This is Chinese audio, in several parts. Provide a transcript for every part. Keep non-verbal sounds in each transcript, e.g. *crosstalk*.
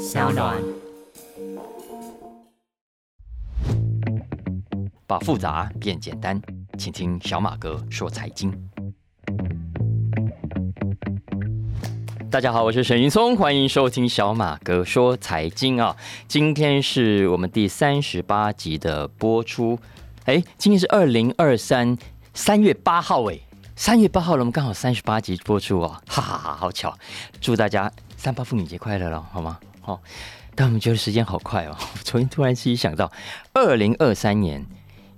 小暖。把复杂变简单，请听小马哥说财经。大家好，我是沈云松，欢迎收听小马哥说财经啊。今天是我们第三十八集的播出，哎，今天是二零二三三月八号，哎，三月八号了，我们刚好三十八集播出哦，哈哈哈，好巧！祝大家三八妇女节快乐了，好吗？哦，但我们觉得时间好快哦，*laughs* 昨天突然自己想到，二零二三年。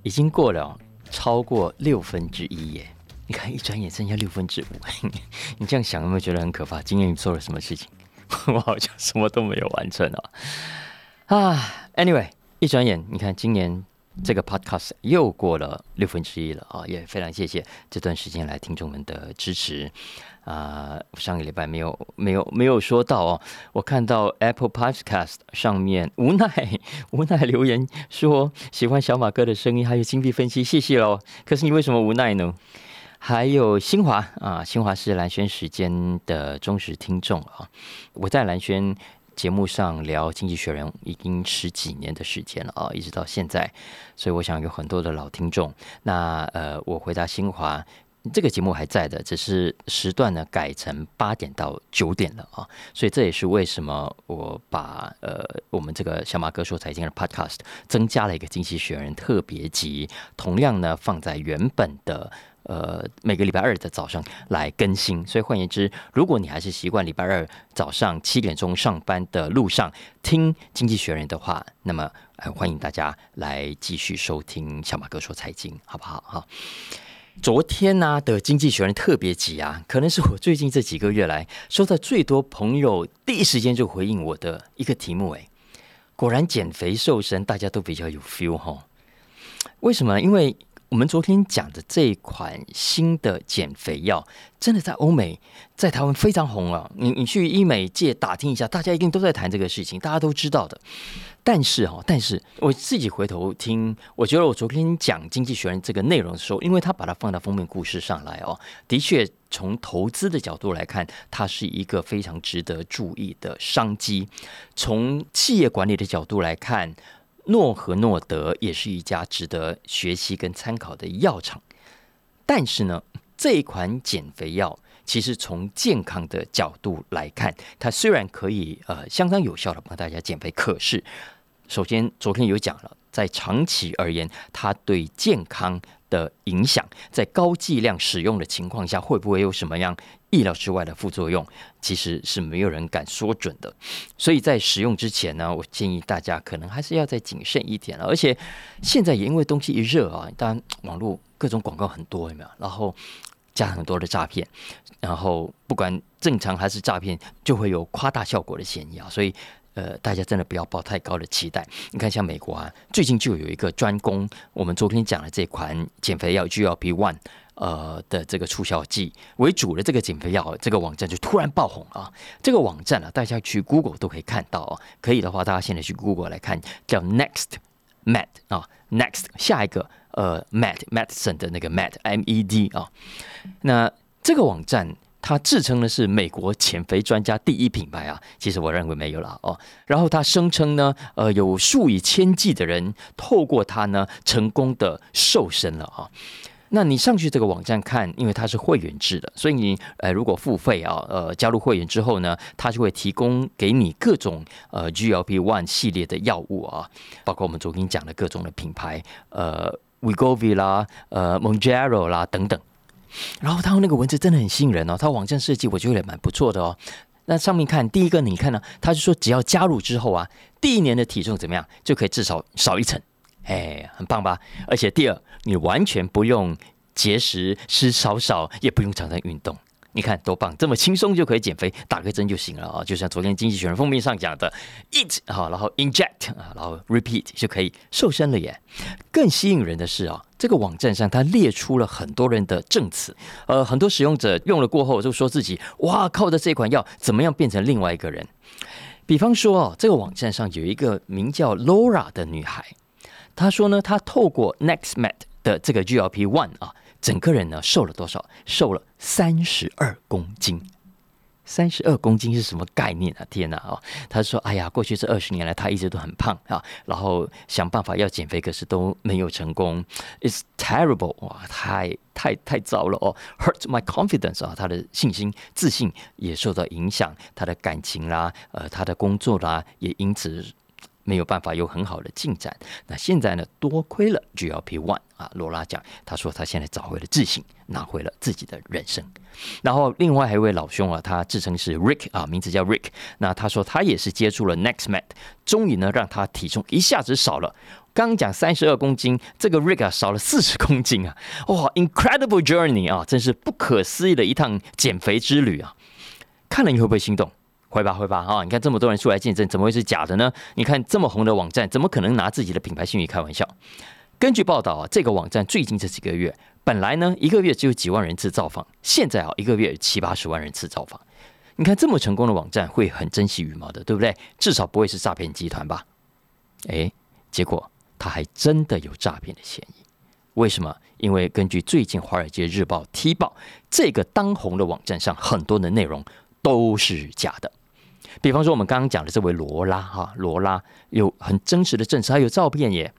已经过了超过六分之一耶！你看，一转眼剩下六分之五。*laughs* 你这样想有没有觉得很可怕？今年你做了什么事情？*laughs* 我好像什么都没有完成哦！啊，Anyway，一转眼，你看今年这个 Podcast 又过了六分之一了啊！也非常谢谢这段时间来听众们的支持。啊，上个礼拜没有没有没有说到哦。我看到 Apple Podcast 上面无奈 *laughs* 无奈留言说喜欢小马哥的声音，还有金币分析，谢谢喽。可是你为什么无奈呢？还有新华啊，新华是蓝轩时间的忠实听众啊。我在蓝轩节目上聊《经济学人》已经十几年的时间了啊，一直到现在，所以我想有很多的老听众。那呃，我回答新华。这个节目还在的，只是时段呢改成八点到九点了啊，所以这也是为什么我把呃我们这个小马哥说财经的 Podcast 增加了一个经济学人特别集，同样呢放在原本的呃每个礼拜二的早上来更新。所以换言之，如果你还是习惯礼拜二早上七点钟上班的路上听经济学人的话，那么呃欢迎大家来继续收听小马哥说财经，好不好？哈。昨天呢的《经济学人》特别集啊，可能是我最近这几个月来收到最多朋友第一时间就回应我的一个题目。哎，果然减肥瘦身大家都比较有 feel 哈？为什么？因为我们昨天讲的这一款新的减肥药，真的在欧美、在台湾非常红啊！你你去医美界打听一下，大家一定都在谈这个事情，大家都知道的。但是哈，但是我自己回头听，我觉得我昨天讲《经济学人》这个内容的时候，因为他把它放到封面故事上来哦，的确从投资的角度来看，它是一个非常值得注意的商机；从企业管理的角度来看，诺和诺德也是一家值得学习跟参考的药厂。但是呢，这一款减肥药。其实从健康的角度来看，它虽然可以呃相当有效的帮大家减肥，可是首先昨天有讲了，在长期而言，它对健康的影响，在高剂量使用的情况下，会不会有什么样意料之外的副作用，其实是没有人敢说准的。所以在使用之前呢，我建议大家可能还是要再谨慎一点了。而且现在也因为东西一热啊，当然网络各种广告很多，有没有？然后。加很多的诈骗，然后不管正常还是诈骗，就会有夸大效果的嫌疑啊！所以，呃，大家真的不要抱太高的期待。你看，像美国啊，最近就有一个专攻我们昨天讲的这款减肥药 GLP One 呃的这个促销剂为主的这个减肥药，这个网站就突然爆红啊！这个网站啊，大家去 Google 都可以看到啊。可以的话，大家现在去 Google 来看，叫 Next Med 啊，Next 下一个。呃，Med Medicine 的那个 Med M E D 啊，那这个网站它自称呢是美国减肥专家第一品牌啊，其实我认为没有了哦。然后他声称呢，呃，有数以千计的人透过它呢成功的瘦身了啊。那你上去这个网站看，因为它是会员制的，所以你呃如果付费啊，呃加入会员之后呢，它就会提供给你各种呃 GLP One 系列的药物啊，包括我们昨天讲的各种的品牌呃。w e g o v i 啦，呃，Monjaro 啦等等，然后他那个文字真的很吸引人哦，他网站设计我觉得也蛮不错的哦。那上面看第一个，你看呢，他就说只要加入之后啊，第一年的体重怎么样就可以至少少一层，哎，很棒吧？而且第二，你完全不用节食，吃少少，也不用常常运动。你看多棒，这么轻松就可以减肥，打个针就行了啊！就像昨天《经济学人》封面上讲的，eat 好，然后 inject 啊，然后 repeat 就可以瘦身了耶。更吸引人的是啊，这个网站上它列出了很多人的证词，呃，很多使用者用了过后就说自己哇，靠着这款药怎么样变成另外一个人。比方说哦，这个网站上有一个名叫 Laura 的女孩，他说呢，他透过 NextMed 的这个 GLP One 啊。整个人呢瘦了多少？瘦了三十二公斤，三十二公斤是什么概念啊？天哪！哦，他说：“哎呀，过去这二十年来，他一直都很胖啊，然后想办法要减肥，可是都没有成功。It's terrible！哇，太太太糟了哦，hurt my confidence 啊，他的信心、自信也受到影响，他的感情啦，呃，他的工作啦，也因此。”没有办法有很好的进展。那现在呢？多亏了 GLP One 啊，罗拉讲，他说他现在找回了自信，拿回了自己的人生。然后另外还有一位老兄啊，他自称是 Rick 啊，名字叫 Rick。那他说他也是接触了 NextMed，终于呢让他体重一下子少了。刚讲三十二公斤，这个 Rick 啊少了四十公斤啊！哇，Incredible journey 啊，真是不可思议的一趟减肥之旅啊！看了你会不会心动？会吧，会吧，啊！你看这么多人出来见证，怎么会是假的呢？你看这么红的网站，怎么可能拿自己的品牌信誉开玩笑？根据报道啊，这个网站最近这几个月，本来呢一个月只有几万人次造访，现在啊一个月七八十万人次造访。你看这么成功的网站，会很珍惜羽毛的，对不对？至少不会是诈骗集团吧？哎，结果他还真的有诈骗的嫌疑。为什么？因为根据最近《华尔街日报》踢爆，这个当红的网站上很多的内容都是假的。比方说，我们刚刚讲的这位罗拉哈，罗拉有很真实的证词，还有照片耶。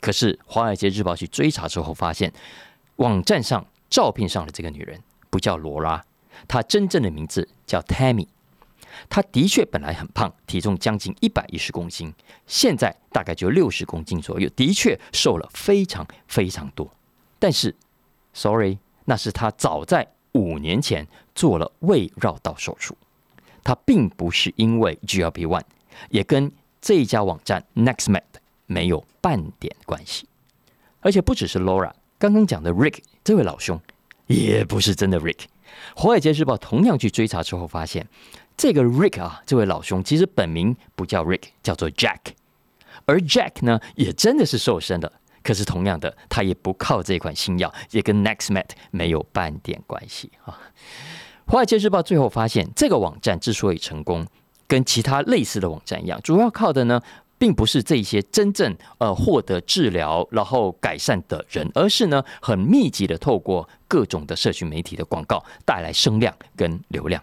可是《华尔街日报》去追查之后，发现网站上照片上的这个女人不叫罗拉，她真正的名字叫 Tammy。她的确本来很胖，体重将近一百一十公斤，现在大概就六十公斤左右，的确瘦了非常非常多。但是，sorry，那是她早在五年前做了胃绕道手术。它并不是因为 GLP One，也跟这一家网站 NextMed 没有半点关系，而且不只是 Laura，刚刚讲的 Rick 这位老兄也不是真的 Rick。华尔街日报同样去追查之后发现，这个 Rick 啊，这位老兄其实本名不叫 Rick，叫做 Jack，而 Jack 呢也真的是瘦身了，可是同样的，他也不靠这款新药，也跟 NextMed 没有半点关系啊。华尔街日报最后发现，这个网站之所以成功，跟其他类似的网站一样，主要靠的呢，并不是这些真正呃获得治疗然后改善的人，而是呢很密集的透过各种的社群媒体的广告带来声量跟流量。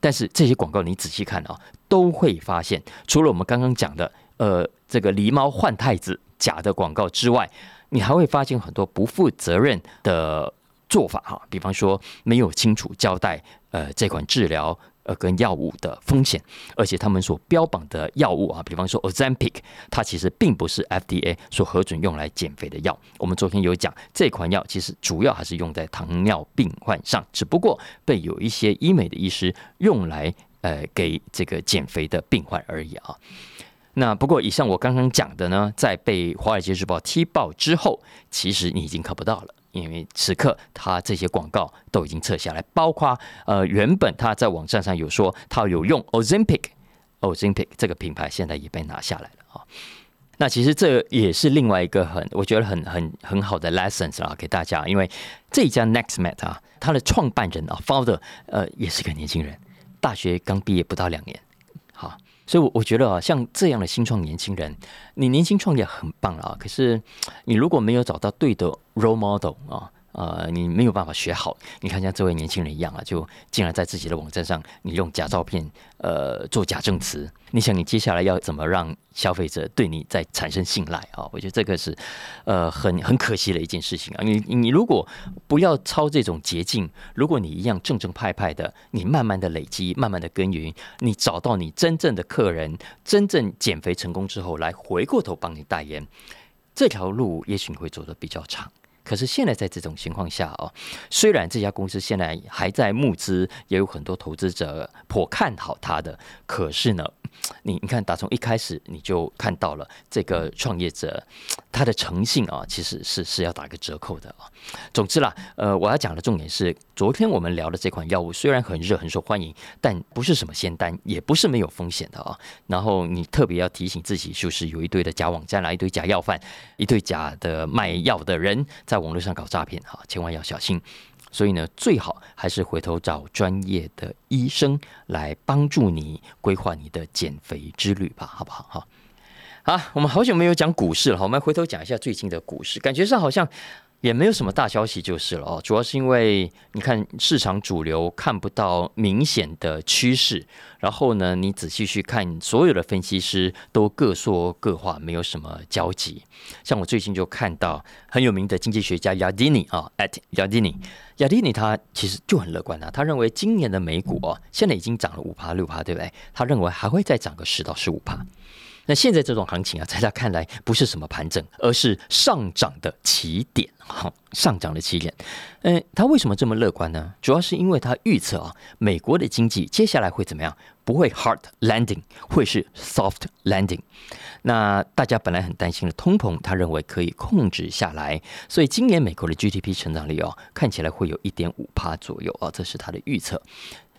但是这些广告你仔细看啊，都会发现，除了我们刚刚讲的呃这个狸猫换太子假的广告之外，你还会发现很多不负责任的做法哈，比方说没有清楚交代。呃，这款治疗呃跟药物的风险，而且他们所标榜的药物啊，比方说 Ozempic，它其实并不是 FDA 所核准用来减肥的药。我们昨天有讲，这款药其实主要还是用在糖尿病患上，只不过被有一些医美的医师用来呃给这个减肥的病患而已啊。那不过以上我刚刚讲的呢，在被华尔街日报踢爆之后，其实你已经看不到了。因为此刻他这些广告都已经撤下来，包括呃原本他在网站上有说他有用 Ozempic，Ozempic 这个品牌现在也被拿下来了啊。那其实这也是另外一个很我觉得很很很好的 lessons 啊，给大家，因为这家 Next Met 啊，它的创办人啊 founder 呃也是个年轻人，大学刚毕业不到两年，好。所以，我我觉得啊，像这样的新创年轻人，你年轻创业很棒啊。可是，你如果没有找到对的 role model 啊。呃，你没有办法学好。你看像这位年轻人一样啊，就竟然在自己的网站上，你用假照片，呃，做假证词。你想，你接下来要怎么让消费者对你再产生信赖啊？我觉得这个是，呃，很很可惜的一件事情啊。你你如果不要抄这种捷径，如果你一样正正派派的，你慢慢的累积，慢慢的耕耘，你找到你真正的客人，真正减肥成功之后，来回过头帮你代言，这条路也许你会走得比较长。可是现在在这种情况下哦，虽然这家公司现在还在募资，也有很多投资者颇看好它的，可是呢，你 *tsk* 你看，打从一开始你就看到了这个创业者他的诚信啊，其实是是要打个折扣的啊。总之啦，呃，我要讲的重点是，昨天我们聊的这款药物虽然很热很受欢迎，但不是什么仙丹，也不是没有风险的啊。然后你特别要提醒自己，就是有一堆的假网站啦，一堆假药贩，一堆假的卖药的人在。网络上搞诈骗哈，千万要小心。所以呢，最好还是回头找专业的医生来帮助你规划你的减肥之旅吧，好不好？哈，好，我们好久没有讲股市了，我们回头讲一下最近的股市，感觉上好像也没有什么大消息就是了哦，主要是因为你看市场主流看不到明显的趋势，然后呢，你仔细去看，所有的分析师都各说各话，没有什么交集。像我最近就看到很有名的经济学家亚迪尼啊，at 亚迪尼，亚迪尼他其实就很乐观啊，他认为今年的美股哦，现在已经涨了五趴六趴，对不对？他认为还会再涨个十到十五趴。那现在这种行情啊，在他看来不是什么盘整，而是上涨的起点，哈，上涨的起点。嗯，他为什么这么乐观呢？主要是因为他预测啊，美国的经济接下来会怎么样？不会 hard landing，会是 soft landing。那大家本来很担心的通膨，他认为可以控制下来，所以今年美国的 GDP 成长率哦，看起来会有一点五帕左右啊，这是他的预测。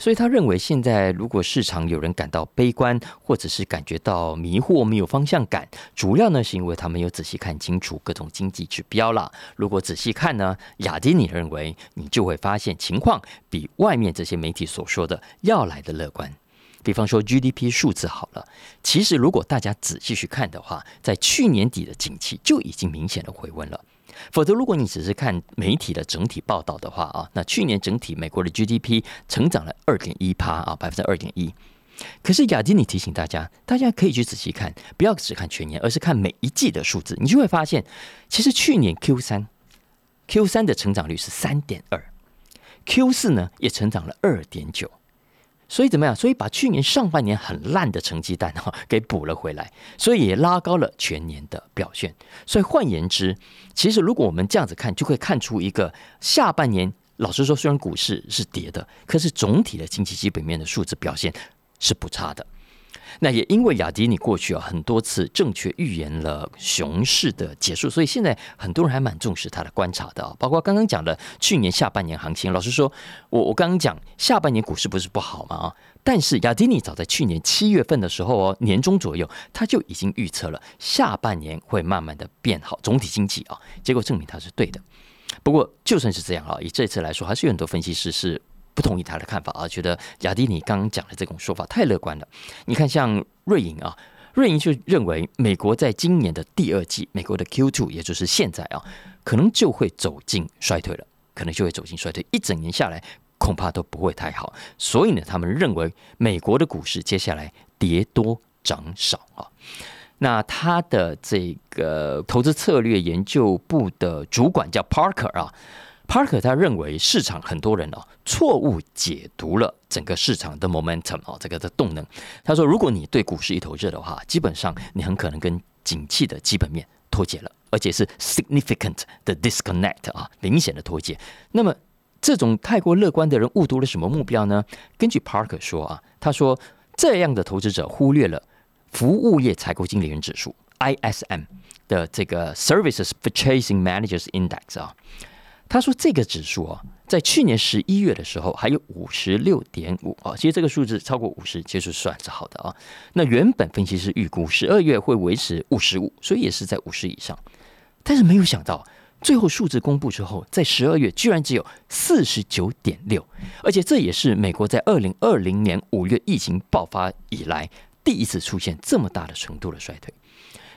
所以他认为，现在如果市场有人感到悲观，或者是感觉到迷惑、没有方向感，主要呢是因为他没有仔细看清楚各种经济指标了。如果仔细看呢，亚迪尼认为你就会发现情况比外面这些媒体所说的要来的乐观。比方说 GDP 数字好了，其实如果大家仔细去看的话，在去年底的景气就已经明显的回温了。否则，如果你只是看媒体的整体报道的话啊，那去年整体美国的 GDP 成长了二点一趴啊，百分之二点一。可是亚金，你提醒大家，大家可以去仔细看，不要只看全年，而是看每一季的数字，你就会发现，其实去年 Q 三 Q 三的成长率是三点二，Q 四呢也成长了二点九。所以怎么样？所以把去年上半年很烂的成绩单哈 *laughs* 给补了回来，所以也拉高了全年的表现。所以换言之，其实如果我们这样子看，就会看出一个下半年，老实说，虽然股市是跌的，可是总体的经济基本面的数字表现是不差的。那也因为雅迪尼过去啊很多次正确预言了熊市的结束，所以现在很多人还蛮重视他的观察的啊。包括刚刚讲的去年下半年行情，老实说，我我刚刚讲下半年股市不是不好吗啊，但是雅迪尼早在去年七月份的时候哦，年中左右他就已经预测了下半年会慢慢的变好，总体经济啊，结果证明他是对的。不过就算是这样啊，以这次来说，还是有很多分析师是。不同意他的看法啊，觉得亚迪尼刚刚讲的这种说法太乐观了。你看，像瑞银啊，瑞银就认为美国在今年的第二季，美国的 Q two，也就是现在啊，可能就会走进衰退了，可能就会走进衰退，一整年下来恐怕都不会太好。所以呢，他们认为美国的股市接下来跌多涨少啊。那他的这个投资策略研究部的主管叫 Parker 啊。Parker 他认为市场很多人哦错误解读了整个市场的 momentum 哦这个的动能。他说，如果你对股市一头热的话，基本上你很可能跟景气的基本面脱节了，而且是 significant 的 disconnect 啊，明显的脱节。那么这种太过乐观的人误读了什么目标呢？根据 Parker 说啊，他说这样的投资者忽略了服务业采购经理人指数 ISM 的这个 Services Purchasing Managers Index 啊。他说：“这个指数啊，在去年十一月的时候还有五十六点五啊，其实这个数字超过五十，其实算是好的啊。那原本分析师预估十二月会维持五十五，所以也是在五十以上。但是没有想到，最后数字公布之后，在十二月居然只有四十九点六，而且这也是美国在二零二零年五月疫情爆发以来第一次出现这么大的程度的衰退。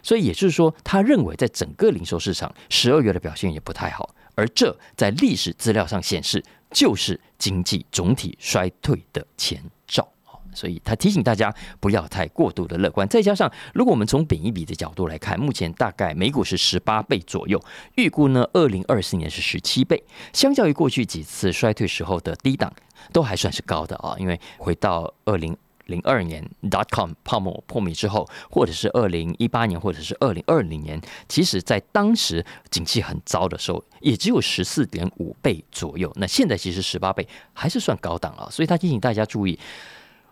所以也就是说，他认为在整个零售市场十二月的表现也不太好。”而这在历史资料上显示，就是经济总体衰退的前兆所以他提醒大家不要太过度的乐观。再加上，如果我们从本一比的角度来看，目前大概美股是十八倍左右，预估呢，二零二四年是十七倍，相较于过去几次衰退时候的低档，都还算是高的啊。因为回到二零。零二年 dot com 泡沫破灭之后，或者是二零一八年，或者是二零二零年，其实在当时景气很糟的时候，也只有十四点五倍左右。那现在其实十八倍还是算高档了，所以他提醒大家注意，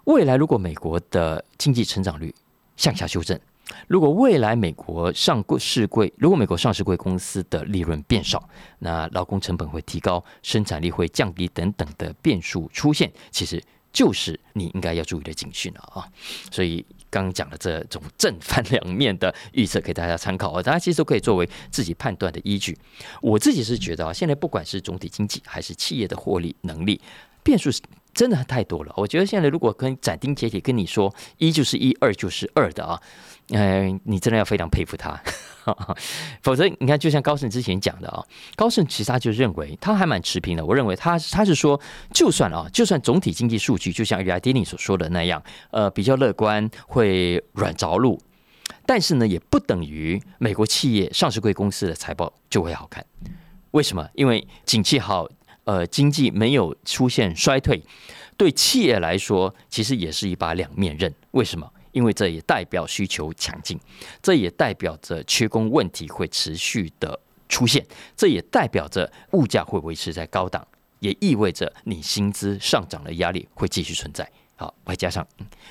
未来如果美国的经济成长率向下修正，如果未来美国上柜市柜，如果美国上市柜公司的利润变少，那劳工成本会提高，生产力会降低等等的变数出现，其实。就是你应该要注意的警讯了啊！所以刚刚讲的这种正反两面的预测，给大家参考啊，大家其实都可以作为自己判断的依据。我自己是觉得啊，现在不管是总体经济还是企业的获利能力，变数是真的太多了。我觉得现在如果跟斩钉截铁跟你说一就是一，二就是二的啊，哎，你真的要非常佩服他。*laughs* 否则，你看，就像高盛之前讲的啊，高盛其实他就认为他还蛮持平的。我认为他他是说，就算啊，就算总体经济数据就像 A I D N 所说的那样，呃，比较乐观，会软着陆，但是呢，也不等于美国企业上市贵公司的财报就会好看。为什么？因为景气好，呃，经济没有出现衰退，对企业来说，其实也是一把两面刃。为什么？因为这也代表需求强劲，这也代表着缺工问题会持续的出现，这也代表着物价会维持在高档，也意味着你薪资上涨的压力会继续存在。好，外加上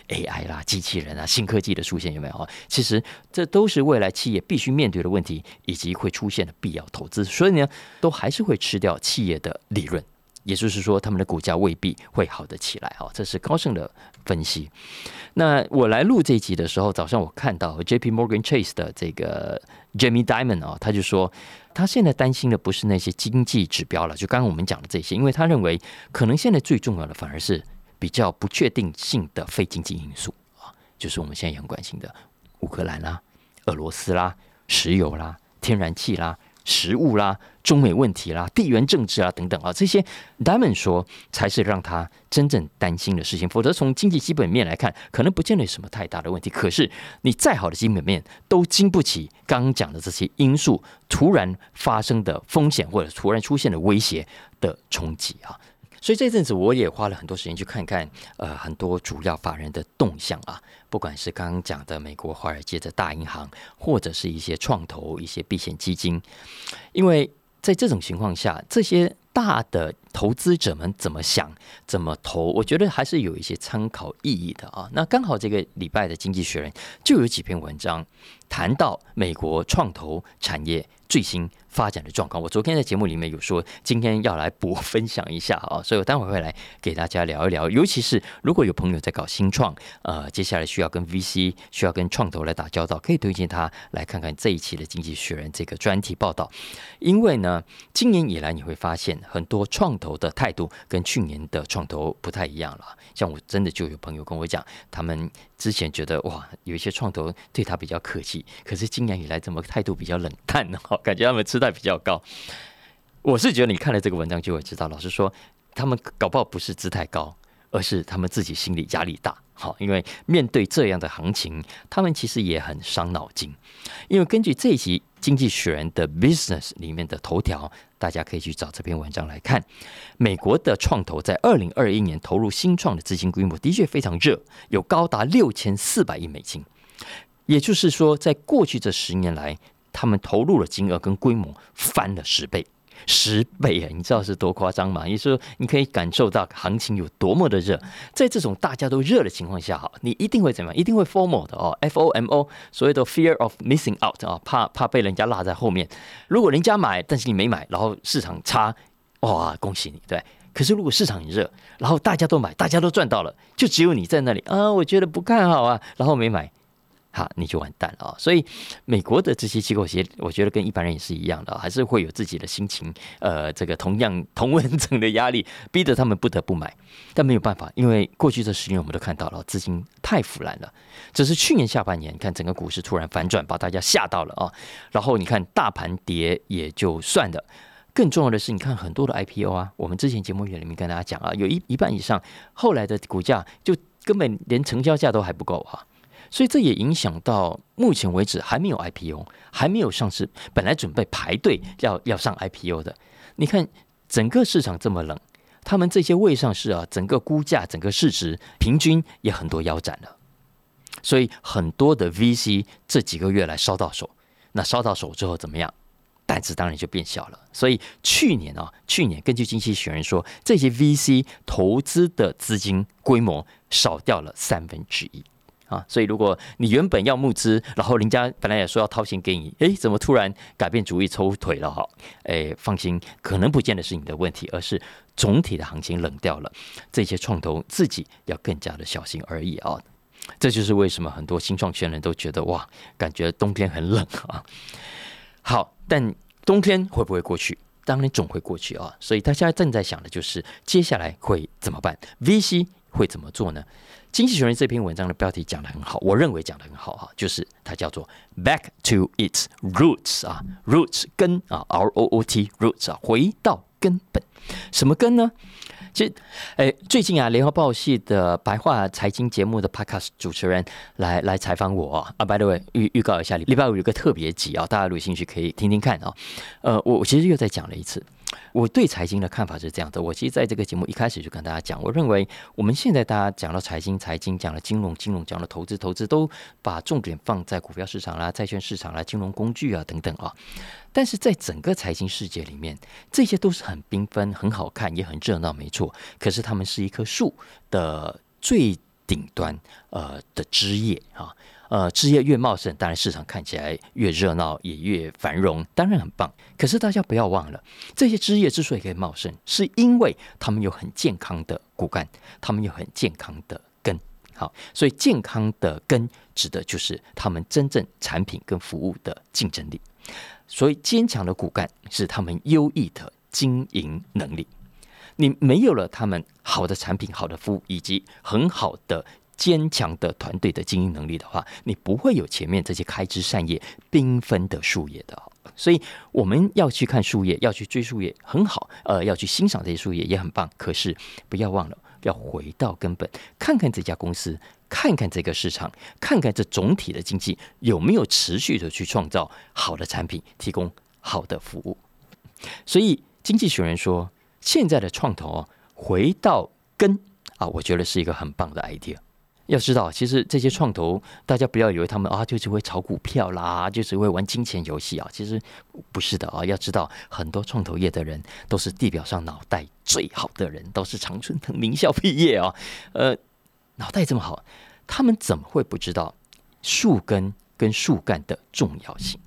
AI 啦、机器人啊、新科技的出现，有没有啊？其实这都是未来企业必须面对的问题，以及会出现的必要投资，所以呢，都还是会吃掉企业的利润。也就是说，他们的股价未必会好得起来哦，这是高盛的分析。那我来录这一集的时候，早上我看到 J P Morgan Chase 的这个 Jamie Dimon 啊，他就说，他现在担心的不是那些经济指标了，就刚刚我们讲的这些，因为他认为可能现在最重要的反而是比较不确定性的非经济因素啊，就是我们现在很关心的乌克兰啦、俄罗斯啦、石油啦、天然气啦。食物啦、中美问题啦、地缘政治啊等等啊，这些 Diamond 说才是让他真正担心的事情。否则，从经济基本面来看，可能不见得有什么太大的问题。可是，你再好的基本面都经不起刚讲的这些因素突然发生的风险，或者突然出现的威胁的冲击啊。所以这阵子我也花了很多时间去看看，呃，很多主要法人的动向啊，不管是刚刚讲的美国华尔街的大银行，或者是一些创投、一些避险基金，因为在这种情况下，这些大的投资者们怎么想、怎么投，我觉得还是有一些参考意义的啊。那刚好这个礼拜的《经济学人》就有几篇文章谈到美国创投产业最新。发展的状况，我昨天在节目里面有说，今天要来补分享一下啊，所以我待会会来给大家聊一聊。尤其是如果有朋友在搞新创，呃，接下来需要跟 VC、需要跟创投来打交道，可以推荐他来看看这一期的《经济学人》这个专题报道。因为呢，今年以来你会发现很多创投的态度跟去年的创投不太一样了。像我真的就有朋友跟我讲，他们之前觉得哇，有一些创投对他比较客气，可是今年以来怎么态度比较冷淡呢？*laughs* 感觉他们姿态比较高，我是觉得你看了这个文章就会知道，老实说，他们搞不好不是姿态高，而是他们自己心里压力大。好，因为面对这样的行情，他们其实也很伤脑筋。因为根据这一集《经济学人》的 Business 里面的头条，大家可以去找这篇文章来看。美国的创投在二零二一年投入新创的资金规模的确非常热，有高达六千四百亿美金。也就是说，在过去这十年来，他们投入的金额跟规模翻了十倍，十倍啊！你知道是多夸张吗？也就是说，你可以感受到行情有多么的热。在这种大家都热的情况下，哈，你一定会怎么样？一定会 formal 的哦，F O M O，所谓的 fear of missing out 啊，怕怕被人家落在后面。如果人家买，但是你没买，然后市场差，哇，恭喜你，对。可是如果市场很热，然后大家都买，大家都赚到了，就只有你在那里啊，我觉得不看好啊，然后没买。哈，你就完蛋了啊！所以美国的这些机构其实，我觉得跟一般人也是一样的，还是会有自己的心情，呃，这个同样 *laughs* 同温层的压力，逼得他们不得不买。但没有办法，因为过去这十年我们都看到了，资金太腐烂了。只是去年下半年，看整个股市突然反转，把大家吓到了啊！然后你看大盘跌也就算了，更重要的是，你看很多的 IPO 啊，我们之前节目里面跟大家讲啊，有一一半以上后来的股价就根本连成交价都还不够哈。所以这也影响到目前为止还没有 IPO，还没有上市，本来准备排队要要上 IPO 的。你看整个市场这么冷，他们这些未上市啊，整个估价、整个市值平均也很多腰斩了。所以很多的 VC 这几个月来烧到手，那烧到手之后怎么样？胆子当然就变小了。所以去年啊，去年根据经济学人说，这些 VC 投资的资金规模少掉了三分之一。啊，所以如果你原本要募资，然后人家本来也说要掏钱给你，哎，怎么突然改变主意抽腿了哈？哎，放心，可能不见得是你的问题，而是总体的行情冷掉了，这些创投自己要更加的小心而已啊。这就是为什么很多新创圈人都觉得哇，感觉冬天很冷啊。好，但冬天会不会过去？当然总会过去啊。所以大家正在想的就是接下来会怎么办？VC 会怎么做呢？经济学人这篇文章的标题讲的很好，我认为讲的很好哈，就是它叫做 Back to its roots 啊，roots 根啊，R O O T roots 啊，回到根本，什么根呢？其实，诶，最近啊，联合报系的白话财经节目的 Podcast 主持人来来采访我啊。啊 By the way，预预告一下，礼拜五有个特别集啊，大家有兴趣可以听听看啊。呃，我其实又再讲了一次。我对财经的看法是这样的，我其实在这个节目一开始就跟大家讲，我认为我们现在大家讲到财经，财经讲了金融，金融讲了投资，投资都把重点放在股票市场啦、债券市场啦、金融工具啊等等啊。但是在整个财经世界里面，这些都是很缤纷、很好看，也很热闹，没错。可是它们是一棵树的最顶端，呃的枝叶啊。呃，枝叶越茂盛，当然市场看起来越热闹，也越繁荣，当然很棒。可是大家不要忘了，这些枝叶之所以可以茂盛，是因为它们有很健康的骨干，它们有很健康的根。好，所以健康的根指的就是他们真正产品跟服务的竞争力。所以坚强的骨干是他们优异的经营能力。你没有了他们好的产品、好的服务以及很好的。坚强的团队的经营能力的话，你不会有前面这些开枝散叶、缤纷的树叶的。所以我们要去看树叶，要去追树叶，很好。呃，要去欣赏这些树叶也很棒。可是不要忘了，要回到根本，看看这家公司，看看这个市场，看看这总体的经济有没有持续的去创造好的产品，提供好的服务。所以经济学人说，现在的创投回到根啊，我觉得是一个很棒的 idea。要知道，其实这些创投，大家不要以为他们啊就只会炒股票啦，就只会玩金钱游戏啊。其实不是的啊。要知道，很多创投业的人都是地表上脑袋最好的人，都是常春藤名校毕业啊。呃，脑袋这么好，他们怎么会不知道树根跟树干的重要性？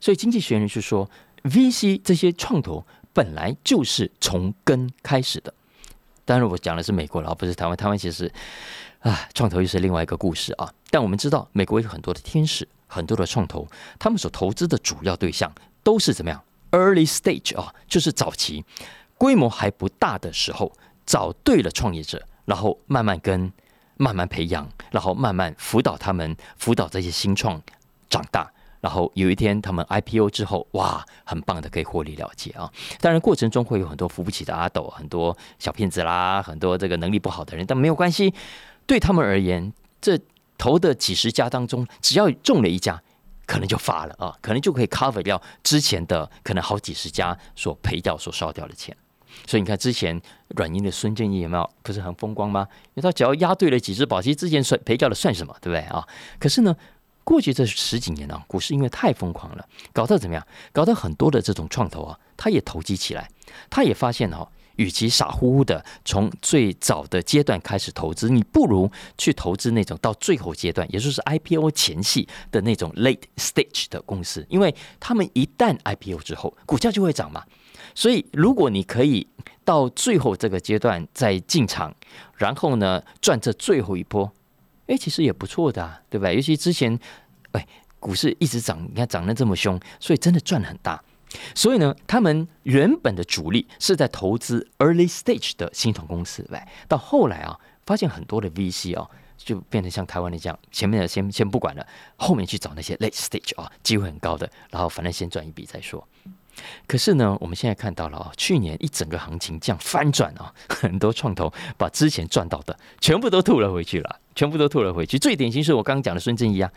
所以经济学人是说，VC 这些创投本来就是从根开始的。当然，我讲的是美国了，不是台湾。台湾其实。啊，创投又是另外一个故事啊！但我们知道，美国有很多的天使，很多的创投，他们所投资的主要对象都是怎么样？Early stage 啊，就是早期规模还不大的时候，找对了创业者，然后慢慢跟、慢慢培养，然后慢慢辅导他们，辅导这些新创长大，然后有一天他们 IPO 之后，哇，很棒的可以获利了结啊！当然过程中会有很多扶不起的阿斗，很多小骗子啦，很多这个能力不好的人，但没有关系。对他们而言，这投的几十家当中，只要中了一家，可能就发了啊，可能就可以 cover 掉之前的可能好几十家所赔掉、所烧掉的钱。所以你看，之前软银的孙正义有没有不是很风光吗？因为他只要押对了几只宝，其实之前算赔掉了算什么，对不对啊？可是呢，过去这十几年啊，股市因为太疯狂了，搞到怎么样？搞到很多的这种创投啊，他也投机起来，他也发现哦。与其傻乎乎的从最早的阶段开始投资，你不如去投资那种到最后阶段，也就是 IPO 前戏的那种 late stage 的公司，因为他们一旦 IPO 之后，股价就会涨嘛。所以，如果你可以到最后这个阶段再进场，然后呢赚这最后一波，哎，其实也不错的，对吧？尤其之前，哎，股市一直涨，你看涨得这么凶，所以真的赚很大。所以呢，他们原本的主力是在投资 early stage 的新创公司，来到后来啊，发现很多的 VC 啊，就变成像台湾的这样，前面的先先不管了，后面去找那些 late stage 啊，机会很高的，然后反正先赚一笔再说。可是呢，我们现在看到了啊，去年一整个行情这样翻转啊，*laughs* 很多创投把之前赚到的全部都吐了回去了，全部都吐了回去。最典型是我刚刚讲的孙正义啊。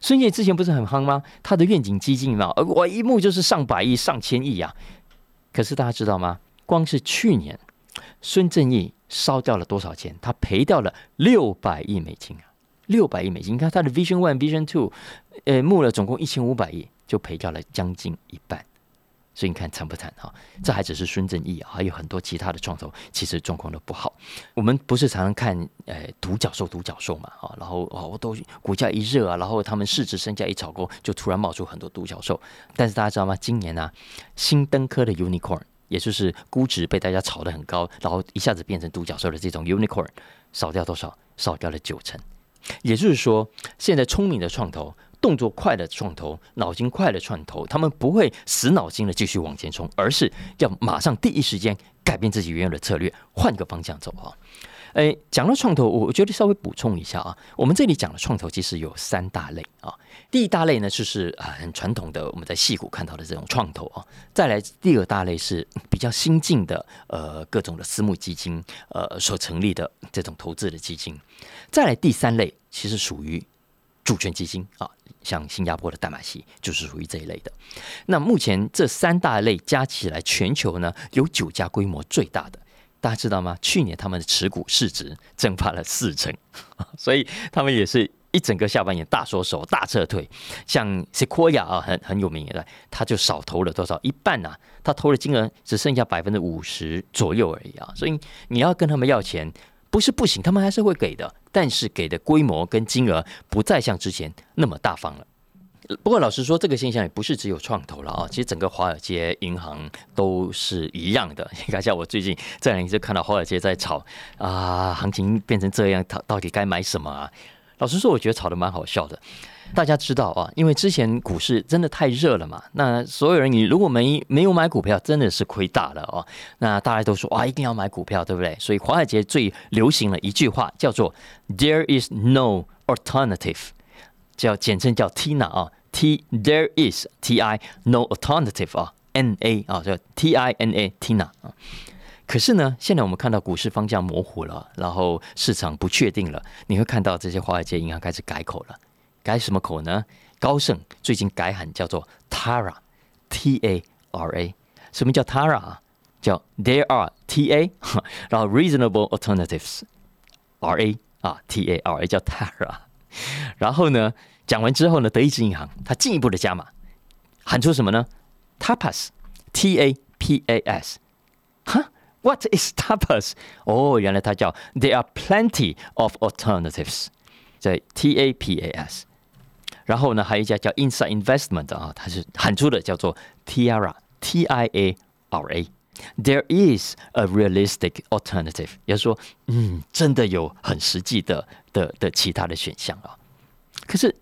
孙正义之前不是很夯吗？他的愿景基金嘛，我一目就是上百亿、上千亿呀。可是大家知道吗？光是去年，孙正义烧掉了多少钱？他赔掉了六百亿美金啊！六百亿美金，你看他的 Vision One、Vision Two，呃，募了总共一千五百亿，就赔掉了将近一半。所以你看惨不惨哈？这还只是孙正义啊，还有很多其他的创投，其实状况都不好。我们不是常常看呃独角兽、独角兽嘛啊，然后哦都股价一热啊，然后他们市值身价一炒高，就突然冒出很多独角兽。但是大家知道吗？今年呢，新登科的 Unicorn，也就是估值被大家炒得很高，然后一下子变成独角兽的这种 Unicorn，少掉多少？少掉了九成。也就是说，现在聪明的创投。动作快的创投，脑筋快的创投，他们不会死脑筋的继续往前冲，而是要马上第一时间改变自己原有的策略，换个方向走啊。哎，讲到创投，我我觉得稍微补充一下啊。我们这里讲的创投其实有三大类啊。第一大类呢，就是啊很传统的我们在戏股看到的这种创投啊。再来第二大类是比较新进的呃各种的私募基金呃所成立的这种投资的基金。再来第三类，其实属于主权基金啊，像新加坡的淡马锡就是属于这一类的。那目前这三大类加起来，全球呢有九家规模最大的。大家知道吗？去年他们的持股市值蒸发了四成，所以他们也是一整个下半年大缩手、大撤退。像 Sequoia 啊，很很有名的，他就少投了多少一半呐？他投的金额只剩下百分之五十左右而已啊！所以你要跟他们要钱，不是不行，他们还是会给的，但是给的规模跟金额不再像之前那么大方了。不过，老实说，这个现象也不是只有创投了啊。其实整个华尔街银行都是一样的。你看，像我最近这两天就看到华尔街在炒啊，行情变成这样，它到底该买什么啊？老实说，我觉得炒的蛮好笑的。大家知道啊，因为之前股市真的太热了嘛，那所有人你如果没没有买股票，真的是亏大了哦。那大家都说哇，一定要买股票，对不对？所以华尔街最流行的一句话叫做 “There is no alternative”，叫简称叫 Tina 啊。T there is T I no alternative 啊，N A 啊叫 T I N A Tina 啊，可是呢，现在我们看到股市方向模糊了，然后市场不确定了，你会看到这些华尔街银行开始改口了，改什么口呢？高盛最近改喊叫做 Tara T A R A，什么叫 Tara 啊？叫 There are T A，然后 Reasonable alternatives R A 啊 T A R A 叫 Tara，然后呢？讲完之后呢，德意志银行它进一步的加码，喊出什么呢？Tapas，T A P A S，哈，What is Tapas？哦，原来它叫 There are plenty of alternatives，在 T A P A S。然后呢，还有一家叫 Inside Investment 啊，它是喊出的叫做 Tiara，T I A R A。There is a realistic alternative，也就是说，嗯，真的有很实际的的的其他的选项啊。可是。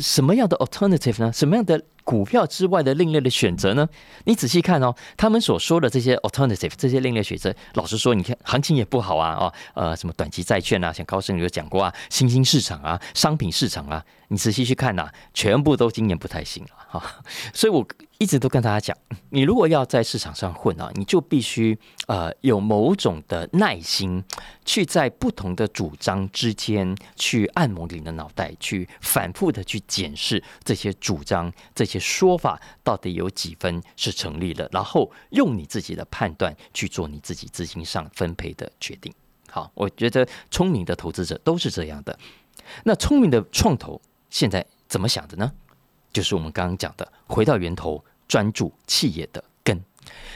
什么样的 alternative 呢？什么样的股票之外的另类的选择呢？你仔细看哦，他们所说的这些 alternative，这些另类选择，老实说，你看行情也不好啊，哦，呃，什么短期债券啊，像高盛有讲过啊，新兴市场啊，商品市场啊，你仔细去看呐，全部都今年不太行了哈。所以我。一直都跟大家讲，你如果要在市场上混啊，你就必须呃有某种的耐心，去在不同的主张之间去按摩你的脑袋，去反复的去检视这些主张、这些说法到底有几分是成立的，然后用你自己的判断去做你自己资金上分配的决定。好，我觉得聪明的投资者都是这样的。那聪明的创投现在怎么想的呢？就是我们刚刚讲的，回到源头，专注企业的根。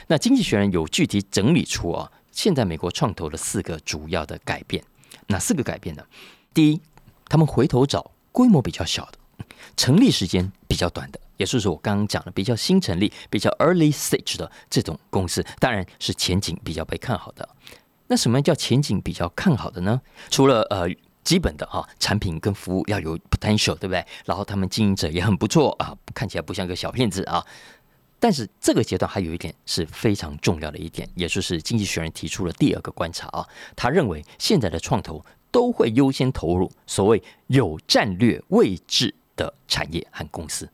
那经济学人有具体整理出啊，现在美国创投的四个主要的改变。哪四个改变呢？第一，他们回头找规模比较小的，成立时间比较短的，也就是我刚刚讲的比较新成立、比较 early stage 的这种公司，当然是前景比较被看好的。那什么叫前景比较看好的呢？除了呃。基本的啊，产品跟服务要有 potential，对不对？然后他们经营者也很不错啊，看起来不像个小骗子啊。但是这个阶段还有一点是非常重要的一点，也就是经济学人提出了第二个观察啊。他认为现在的创投都会优先投入所谓有战略位置的产业和公司。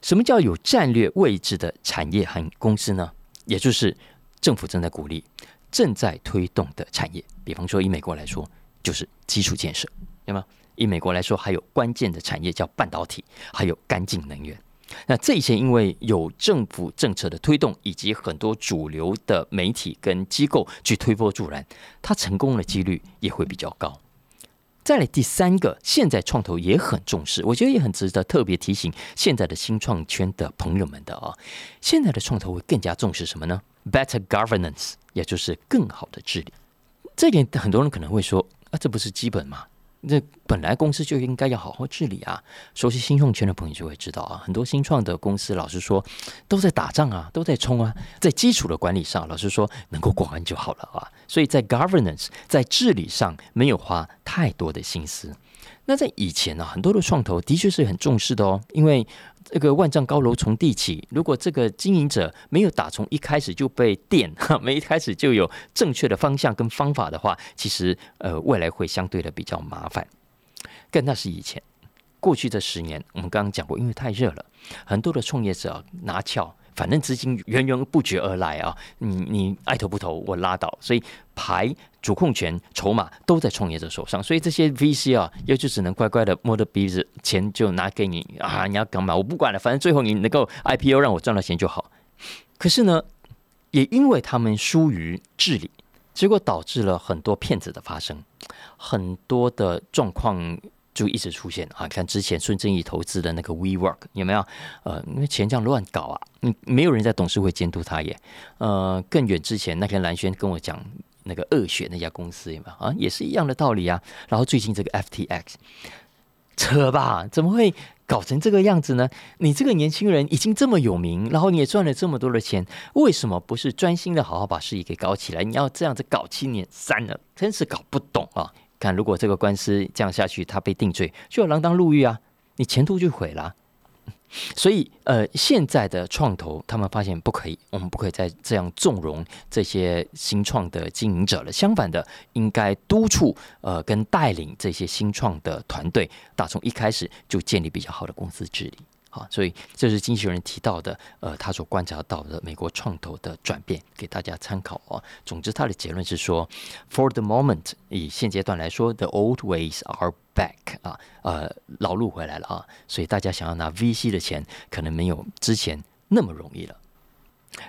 什么叫有战略位置的产业和公司呢？也就是政府正在鼓励、正在推动的产业。比方说以美国来说。就是基础建设，对吗？以美国来说，还有关键的产业叫半导体，还有干净能源。那这些因为有政府政策的推动，以及很多主流的媒体跟机构去推波助澜，它成功的几率也会比较高。再来第三个，现在创投也很重视，我觉得也很值得特别提醒现在的新创圈的朋友们的啊。现在的创投会更加重视什么呢？Better governance，也就是更好的治理。这点很多人可能会说。啊，这不是基本吗？那本来公司就应该要好好治理啊。熟悉新创圈的朋友就会知道啊，很多新创的公司，老实说都在打仗啊，都在冲啊，在基础的管理上，老实说能够过关就好了啊。所以在 governance 在治理上没有花太多的心思。那在以前呢，很多的创投的确是很重视的哦，因为这个万丈高楼从地起，如果这个经营者没有打从一开始就被电，*laughs* 没一开始就有正确的方向跟方法的话，其实呃未来会相对的比较麻烦。更那是以前，过去这十年，我们刚刚讲过，因为太热了，很多的创业者拿翘。反正资金源源不绝而来啊，你你爱投不投我拉倒，所以牌主控权、筹码都在创业者手上，所以这些 VC 啊，也就只能乖乖的摸着鼻子，钱就拿给你啊，你要干嘛？我不管了，反正最后你能够 IPO 让我赚到钱就好。可是呢，也因为他们疏于治理，结果导致了很多骗子的发生，很多的状况。就一直出现啊！看之前孙正义投资的那个 WeWork 有没有？呃，因为钱这样乱搞啊，你没有人在董事会监督他耶。呃，更远之前那天蓝轩跟我讲那个恶血那家公司有没有啊？也是一样的道理啊。然后最近这个 FTX 扯吧，怎么会搞成这个样子呢？你这个年轻人已经这么有名，然后你也赚了这么多的钱，为什么不是专心的好好把事业给搞起来？你要这样子搞七年三了，真是搞不懂啊！看，如果这个官司这样下去，他被定罪，就要锒铛入狱啊，你前途就毁了。所以，呃，现在的创投他们发现不可以，我们不可以再这样纵容这些新创的经营者了。相反的，应该督促呃跟带领这些新创的团队，打从一开始就建立比较好的公司治理。好，所以这是经纪人提到的，呃，他所观察到的美国创投的转变，给大家参考啊。总之，他的结论是说，For the moment，以现阶段来说，the old ways are back 啊，呃，老路回来了啊。所以大家想要拿 VC 的钱，可能没有之前那么容易了。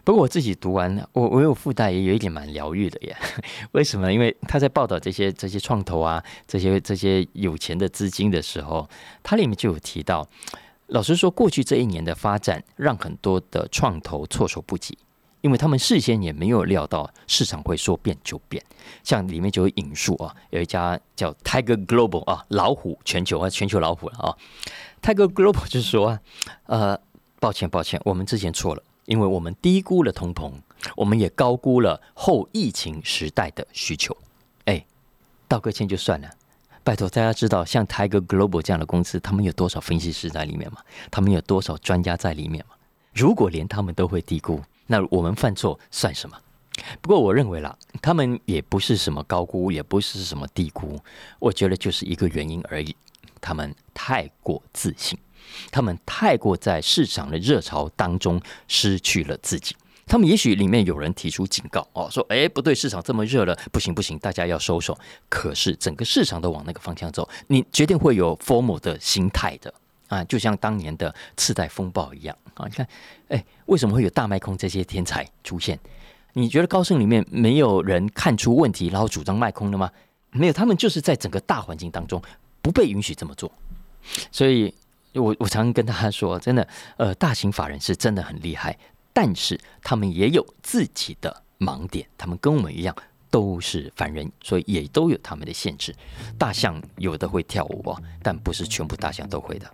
不过我自己读完，我我有附带也有一点蛮疗愈的耶。*laughs* 为什么？因为他在报道这些这些创投啊，这些这些有钱的资金的时候，它里面就有提到。老实说，过去这一年的发展让很多的创投措手不及，因为他们事先也没有料到市场会说变就变。像里面就有引述啊，有一家叫 Tiger Global 啊，老虎全球啊，全球老虎了啊。Tiger Global 就是说啊，呃，抱歉抱歉，我们之前错了，因为我们低估了通膨，我们也高估了后疫情时代的需求。哎，道个歉就算了。拜托，大家知道像 Tiger Global 这样的公司，他们有多少分析师在里面吗？他们有多少专家在里面吗？如果连他们都会低估，那我们犯错算什么？不过我认为啦，他们也不是什么高估，也不是什么低估，我觉得就是一个原因而已，他们太过自信，他们太过在市场的热潮当中失去了自己。他们也许里面有人提出警告哦，说哎不对，市场这么热了，不行不行，大家要收手。可是整个市场都往那个方向走，你决定会有 formal 的心态的啊，就像当年的次贷风暴一样啊。你看，哎，为什么会有大卖空这些天才出现？你觉得高盛里面没有人看出问题，然后主张卖空的吗？没有，他们就是在整个大环境当中不被允许这么做。所以我我常常跟大家说，真的，呃，大型法人是真的很厉害。但是他们也有自己的盲点，他们跟我们一样都是凡人，所以也都有他们的限制。大象有的会跳舞哦，但不是全部大象都会的。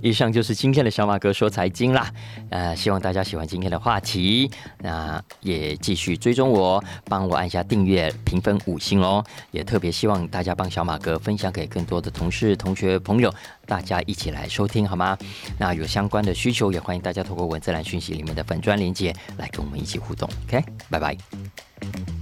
以上就是今天的小马哥说财经啦，呃，希望大家喜欢今天的话题，那也继续追踪我，帮我按下订阅、评分五星哦。也特别希望大家帮小马哥分享给更多的同事、同学、朋友，大家一起来收听好吗？那有相关的需求，也欢迎大家透过文字栏讯息里面的粉砖连接来跟我们一起互动。OK，拜拜。